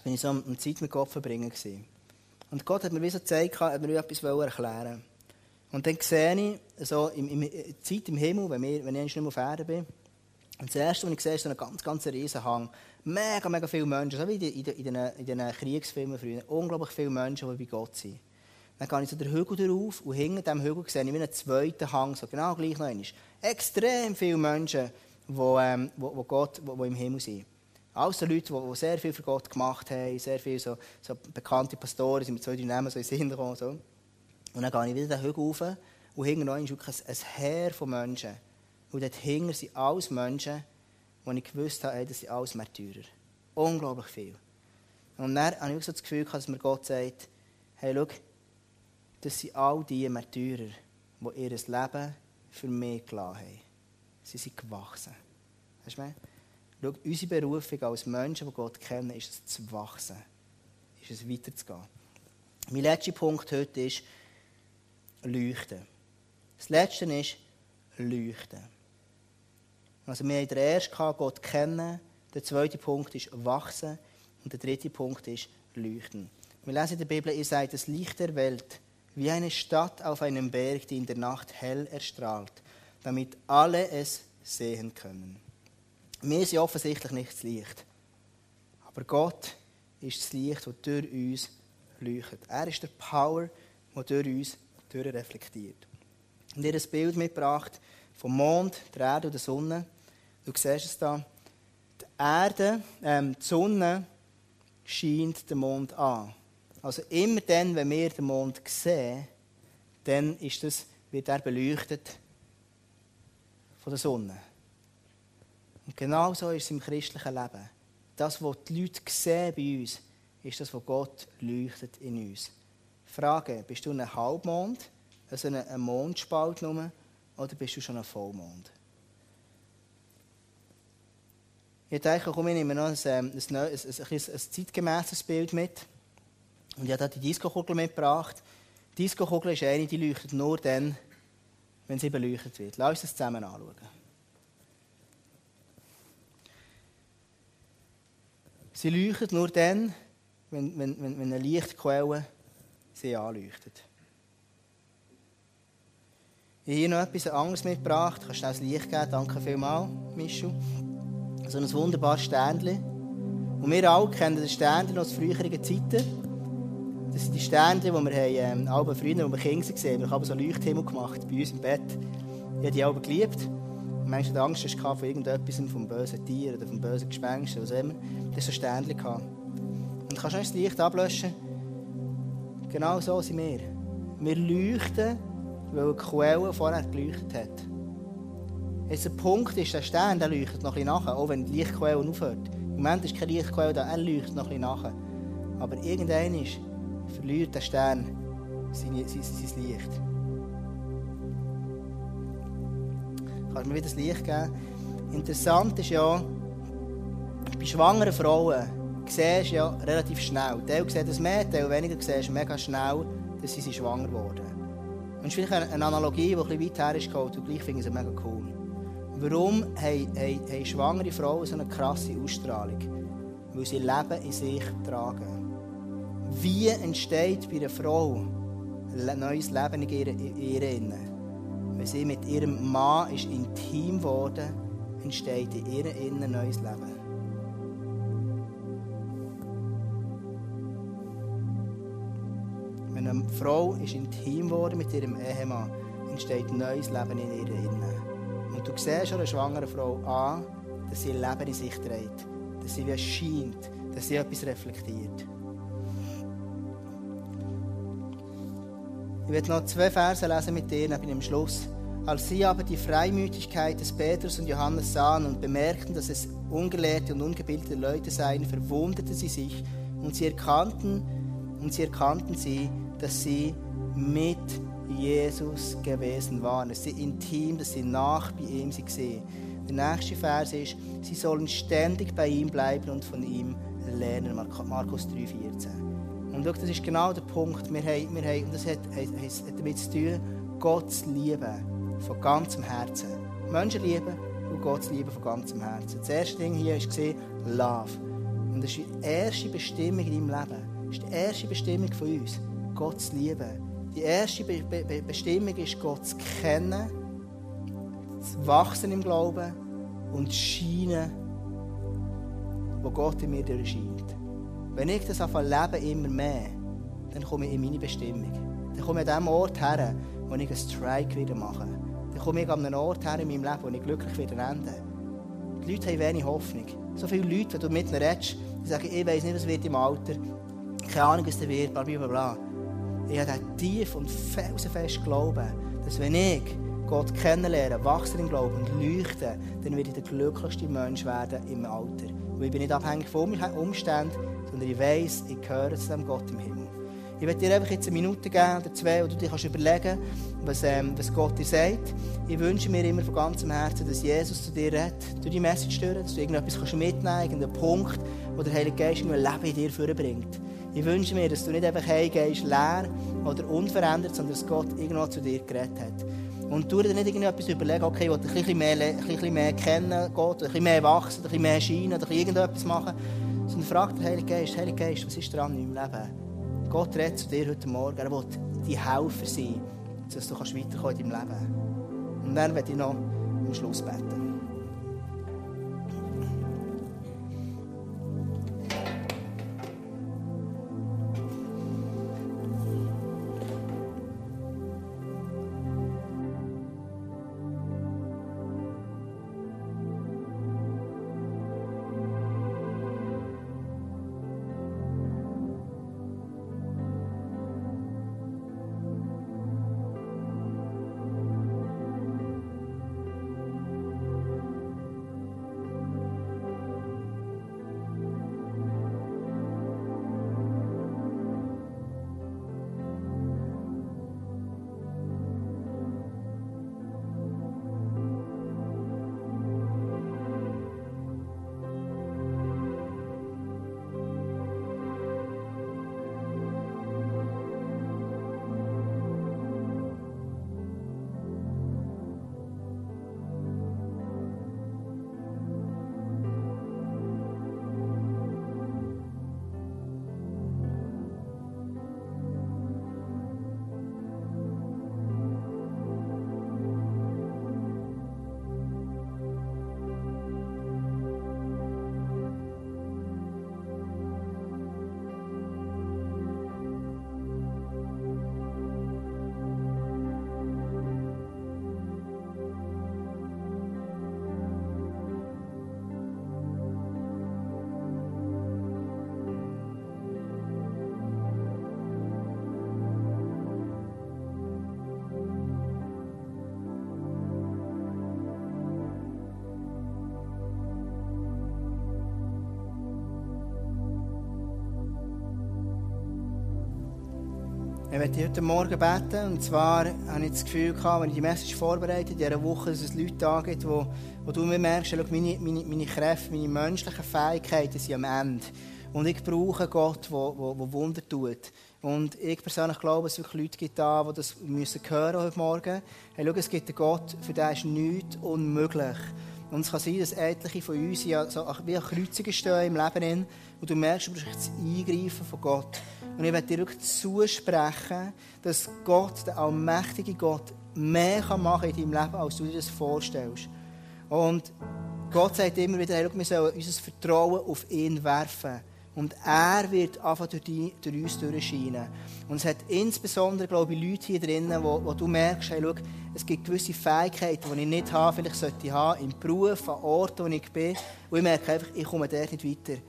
A: bin ich so eine Zeit mit Gott verbringen gewesen. Und Gott hat mir wie so gezeigt, hat mir etwas erklären Und dann sehe ich, so in, in Zeit im Himmel, wenn, wir, wenn ich nicht mehr auf Erde bin, und das Erste, was ich sehe, ist so ein ganz, ganz riesen Hang. Mega, mega viele Menschen, so wie in, den Kriegsfilmen früher. Unglaublich viele Menschen, die bei Gott sind. Dann gehe ich so den Hügel drauf und hinter diesem Hügel sehe ich einen zweiten Hang, so genau gleich noch einmal. Extrem viele Menschen, die, ähm, wo, wo Gott, wo, wo im Himmel sind. Alles Leute, die, die sehr viel für Gott gemacht haben, sehr viele so, so bekannte Pastoren, sind mit zwei, drei Namen so in Sinn gekommen. So. Und dann gehe ich wieder den Hügel rauf und hinter noch wirklich ein, ein Heer von Menschen. Und dort hinten sind alles Menschen, die ich gewusst habe, das sind alles Märtyrer. Unglaublich viel. Und dann habe ich so das Gefühl, dass mir Gott sagt, hey, schau, das sind all die Märtyrer, die ihr Leben für mich gelassen haben. Sie sind gewachsen. Weißt du, Schau, unsere Berufung als Menschen, die Gott kennen, ist es zu wachsen. Ist es weiterzugehen. Mein letzter Punkt heute ist Leuchten. Das letzte ist Leuchten. Also wir haben den ersten Gott kennen, der zweite Punkt ist wachsen und der dritte Punkt ist leuchten. Wir lesen in der Bibel, ihr seid das Licht der Welt wie eine Stadt auf einem Berg, die in der Nacht hell erstrahlt, damit alle es sehen können. Wir sind offensichtlich nicht das Licht, aber Gott ist das Licht, das durch uns leuchtet. Er ist der Power, der durch uns reflektiert. Und ihr ein Bild mitgebracht vom Mond, der Erde und der Sonne. Du siehst es da. Die Erde, ähm, die Sonne scheint den Mond an. Also immer dann, wenn wir den Mond sehen, dann ist das, wird er beleuchtet von der Sonne. Und genau so ist es im christlichen Leben. Das, was die Leute sehen bei uns, ist das, was Gott leuchtet in uns. Frage, bist du ein Halbmond, also ein Mondspalt nur, oder bist du schon ein Vollmond? Ich denke, komm, ich nehme noch ein, ein, ein, ein, ein, ein zeitgemäßes Bild mit. Und ich habe die Disco-Kugel mitgebracht. Die Disco-Kugel ist eine, die leuchtet nur dann, wenn sie beleuchtet wird. Lass uns das zusammen anschauen. Sie leuchtet nur dann, wenn, wenn, wenn eine Lichtquelle sie anleuchtet. Ich habe hier noch etwas anderes mitgebracht. Kannst du das Licht geben? Danke vielmals, Michu. So ein wunderbares Ständchen. Und wir alle kennen das Ständchen aus früheren Zeiten. Das sind die Sterne, die wir haben, ähm, alle früher, als wir Kinder waren, wir haben so Leuchthimmel gemacht bei uns im Bett. Ich habe die alle geliebt. Manchmal Angst hast von irgendetwas, vom bösen Tier oder vom bösen Gespenst oder was immer. Das ist so Sternchen gehabt. Und du kannst das Licht ablöschen. Genau so sind wir. Wir leuchten, weil eine Quelle vorher geleuchtet hat. Jetzt der Punkt ist, der Stern der leuchtet noch ein bisschen nachher, auch wenn die Lichtquelle aufhört. Im Moment ist keine Lichtquelle da, er leuchtet noch ein bisschen nachher. Aber irgendein ist verliert der Stern sein, sein, sein Licht. Kannst du mir wieder das Licht geben? Interessant ist ja, bei schwangeren Frauen siehst du ja relativ schnell. Teil sieht das mehr, Teil weniger siehst mega schnell, dass sie schwanger wurden. Und das ist vielleicht eine Analogie, die ein bisschen weit her ist geholt, und gleich finde ich es mega cool. Warum haben, haben, schwangere Frauen so eine krasse Ausstrahlung? Weil sie Leben in sich tragen. Wie entsteht bei einer Frau ein neues Leben in ihr, in Innen? Wenn sie mit ihrem Mann ist intim geworden entsteht in ihr Innen neues Leben. Eine Frau ist intim geworden mit ihrem Ehemann, entsteht ein neues Leben in ihr Innen. Und du siehst einer schwangeren Frau an, dass sie ein Leben in sich trägt, dass sie wie scheint, dass sie etwas reflektiert. Ich werde noch zwei Verse lesen mit dir, dann bin am Schluss. Als sie aber die Freimütigkeit des Petrus und Johannes sahen und bemerkten, dass es ungelehrte und ungebildete Leute seien, verwunderten sie sich und sie erkannten, und sie erkannten sie, dass sie mit Jesus gewesen waren, dass sie intim, dass sie nach bei ihm waren. Der nächste Vers ist, sie sollen ständig bei ihm bleiben und von ihm lernen. Markus 3,14. Und schau, das ist genau der Punkt. Wir haben, wir haben, und das hat, hat damit zu tun, Gott zu lieben. Von ganzem Herzen. Menschen lieben und Gott zu lieben von ganzem Herzen. Das erste Ding hier war Love. Und das ist die erste Bestimmung in deinem Leben. Das ist die erste Bestimmung von uns. Gott zu lieben. Die erste Be Be Bestimmung ist, Gott zu kennen, zu wachsen im Glauben und zu scheinen, wo Gott in mir erscheint. Wenn ich das anfange leben immer mehr, dann komme ich in meine Bestimmung. Dann komme ich an dem Ort her, wo ich einen Strike wieder mache. Dann komme ich an einen Ort her in meinem Leben, wo ich glücklich wieder ende. Die Leute haben wenig Hoffnung. So viele Leute, wenn du mit ihnen redest, die sagen, ich weiß nicht, was wird im Alter. Keine Ahnung, was da wird, bla bla bla. Ich habe tief und felsenfest glauben, dass wenn ich Gott kennenlerne, wachse im Glauben und leuchte, dann werde ich der glücklichste Mensch werden im Alter. Und ich bin nicht abhängig von Umständen, sondern ich weiß, ich gehöre zu dem Gott im Himmel. Ich werde dir einfach jetzt eine Minute geben oder zwei, wo du dir kannst überlegen was, ähm, was Gott dir sagt. Ich wünsche mir immer von ganzem Herzen, dass Jesus zu dir redet, durch die Message stören, dass du irgendetwas kannst mitnehmen kannst, irgendeinen Punkt, wo der Heilige Geist ein Leben in dir vorbringt. Ich wünsche mir, dass du nicht einfach heimgehst, leer oder unverändert, sondern dass Gott irgendwo zu dir geredet hat. Und du dir nicht irgendetwas überlegen, okay, ich will ein bisschen mehr, ein bisschen mehr kennen, Gott, ein bisschen mehr wachsen, ein bisschen mehr scheinen, oder irgendetwas machen. Sondern frag den Heiligen Geist, Heiliger Geist, was ist dran in meinem Leben? Gott redet zu dir heute Morgen, er will dir Helfer sein, dass du weiterkommen in deinem Leben. Und dann werde ich noch am Schluss beten. Ich möchte heute Morgen beten. Und zwar habe ich das Gefühl gehabt, wenn ich die Message vorbereite, in dieser Woche, dass es Leute da gibt, wo, wo du mir merkst, schau, meine, meine, meine Kräfte, meine menschlichen Fähigkeiten sind am Ende. Und ich brauche Gott, der wo, wo Wunder tut. Und ich persönlich glaube, dass es wirklich Leute gibt da, die das müssen hören heute Morgen. Hey, schau, es gibt einen Gott, für den ist nichts unmöglich. Und es kann sein, dass etliche von uns ja so wie eine Kreuzungen stehen im Leben, und du merkst, du brauchst das Eingreifen von Gott. Und ich werde dir wirklich zusprechen, dass Gott, der allmächtige Gott, mehr machen kann in deinem Leben, als du dir das vorstellst. Und Gott sagt immer wieder, hey, wir sollen unser Vertrauen auf ihn werfen. Und er wird einfach durch, die, durch uns durchscheinen. Und es hat insbesondere, glaube ich, Leute hier drinnen, wo, wo du merkst, hey, schau, es gibt gewisse Fähigkeiten, die ich nicht habe, vielleicht sollte ich haben, im Beruf, an Orten, wo ich bin. Und ich merke einfach, ich komme dort nicht weiter.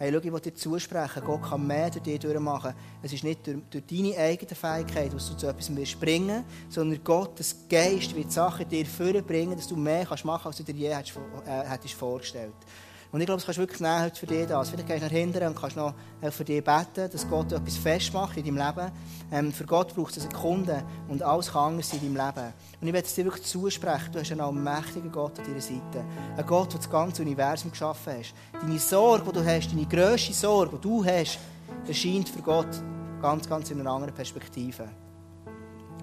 A: Hey, schau, ich will dir zusprechen, Gott kann mehr durch dich durchmachen. Es ist nicht durch, durch deine eigene Fähigkeit, dass du zu etwas wirst bringen sondern Gottes Geist wird Sachen dir vorbringen, dass du mehr kannst machen kannst, als du dir je hättest, äh, vorgestellt und ich glaube, das kannst du wirklich nehmen heute für dich das. Vielleicht gehst du nach hinten und kannst noch für dich beten, dass Gott etwas festmacht in deinem Leben. Ähm, für Gott braucht es Sekunden und alles kann anders in deinem Leben. Und ich werde es dir wirklich zusprechen, du hast einen allmächtigen Gott an deiner Seite. Ein Gott, der das ganze Universum geschaffen hat. Deine Sorge, die du hast, deine grösste Sorge, die du hast, erscheint für Gott ganz, ganz in einer anderen Perspektive.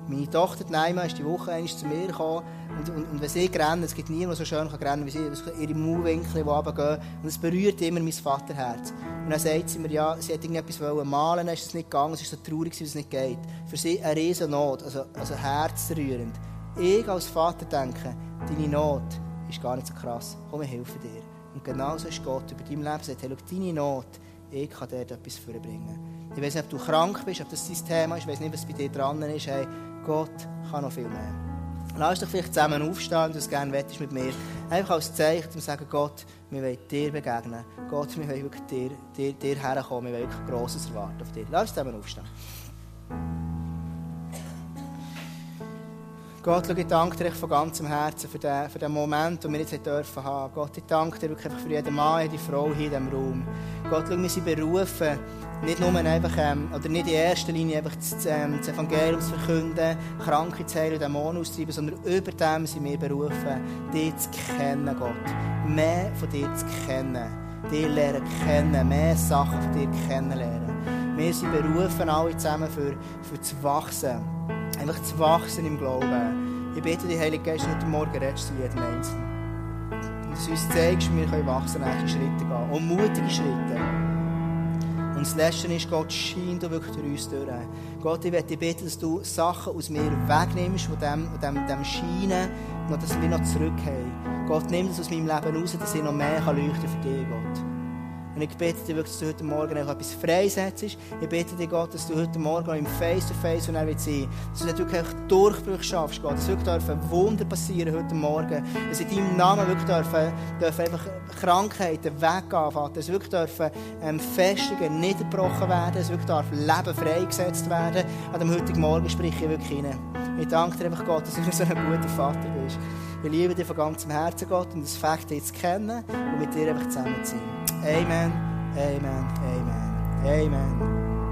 A: Meine Tochter Naima ist die Woche zu mir gekommen und, und, und wenn sie rennen, es gibt niemanden, der so schön kann wie sie, ihre Mauwinkel, die runtergehen und es berührt immer mein Vaterherz. Und dann sagt sie mir, ja, sie hätte irgendetwas malen dann ist es nicht gegangen, es ist so traurig, dass es nicht geht. Für sie eine riesen Not, also, also herzrührend. Ich als Vater denke, deine Not ist gar nicht so krass, komm, ich helfe dir. Und genauso ist Gott über dein Leben gesagt, hey, schau, deine Not, ich kann dir etwas vorbringen. Ich weiß nicht, ob du krank bist, ob das dein Thema ist, ich weiß nicht, was bei dir dran ist, hey, Gott kann noch viel mehr. Lass dich vielleicht zusammen aufstehen, wenn du es gerne wettest mit mir. Einfach als Zeichen, um zu sagen, Gott, wir wollen dir begegnen. Gott, wir wollen wirklich dir, dir, dir herkommen. Wir wollen wirklich Grosses erwarten auf dir. Lass uns zusammen aufstehen. Gott, ich danke dir von ganzem Herzen für den, für den Moment, den wir jetzt dürfen haben. Gott, ich danke dir wirklich für jeden Mann, jede Frau hier in diesem Raum. Gott, wir sind berufen, nicht nur einfach, ähm, oder nicht in erster Linie einfach das, ähm, das Evangelium zu verkünden, Kranke zu heilen, Dämonen auszutreiben, sondern über dem sind wir berufen, dich zu kennen, Gott. Mehr von dir zu kennen. Dich lernen kennen, mehr Sachen von dir kennenlernen. Wir sind berufen, alle zusammen für, für zu wachsen. Einfach zu wachsen im Glauben. Ich bitte dich, Heilige Geist, heute Morgen redest du jedem Einzelnen. Und dass du uns zeigst, wir können wachsen, nächste Schritte gehen. Und mutige Schritte. Und das Letzte ist, Gott scheint du wirklich durch uns durch. Gott, ich möchte dich dass du Sachen aus mir wegnimmst, von dem, von dem, dem Scheinen, noch, dass wir noch zurück haben. Gott, nimm das aus meinem Leben raus, dass ich noch mehr leuchten kann für dich, Gott. Und ich bitte dich wirklich, dass du heute Morgen etwas freisetzt. Ich bitte dich, Gott, dass du heute Morgen im Face-to-Face, und er wird sein, dass du wirklich Durchbruch schaffst, Gott. Dass wirklich ein Wunder passieren heute Morgen. Dass in deinem Namen wirklich dürfen, dürfen einfach Krankheiten weggehen, Vater. Dass wirklich dürfen ähm, Festungen niedergebrochen werden. Dass wirklich darf Leben freigesetzt werden. An dem heutigen Morgen spreche ich wirklich rein. Ich danke dir einfach, Gott, dass du so ein guter Vater bist. Ich liebe dich von ganzem Herzen, Gott, und das Fakt zu kennen und mit dir einfach zusammen zu sein. Amen, Amen, Amen, Amen.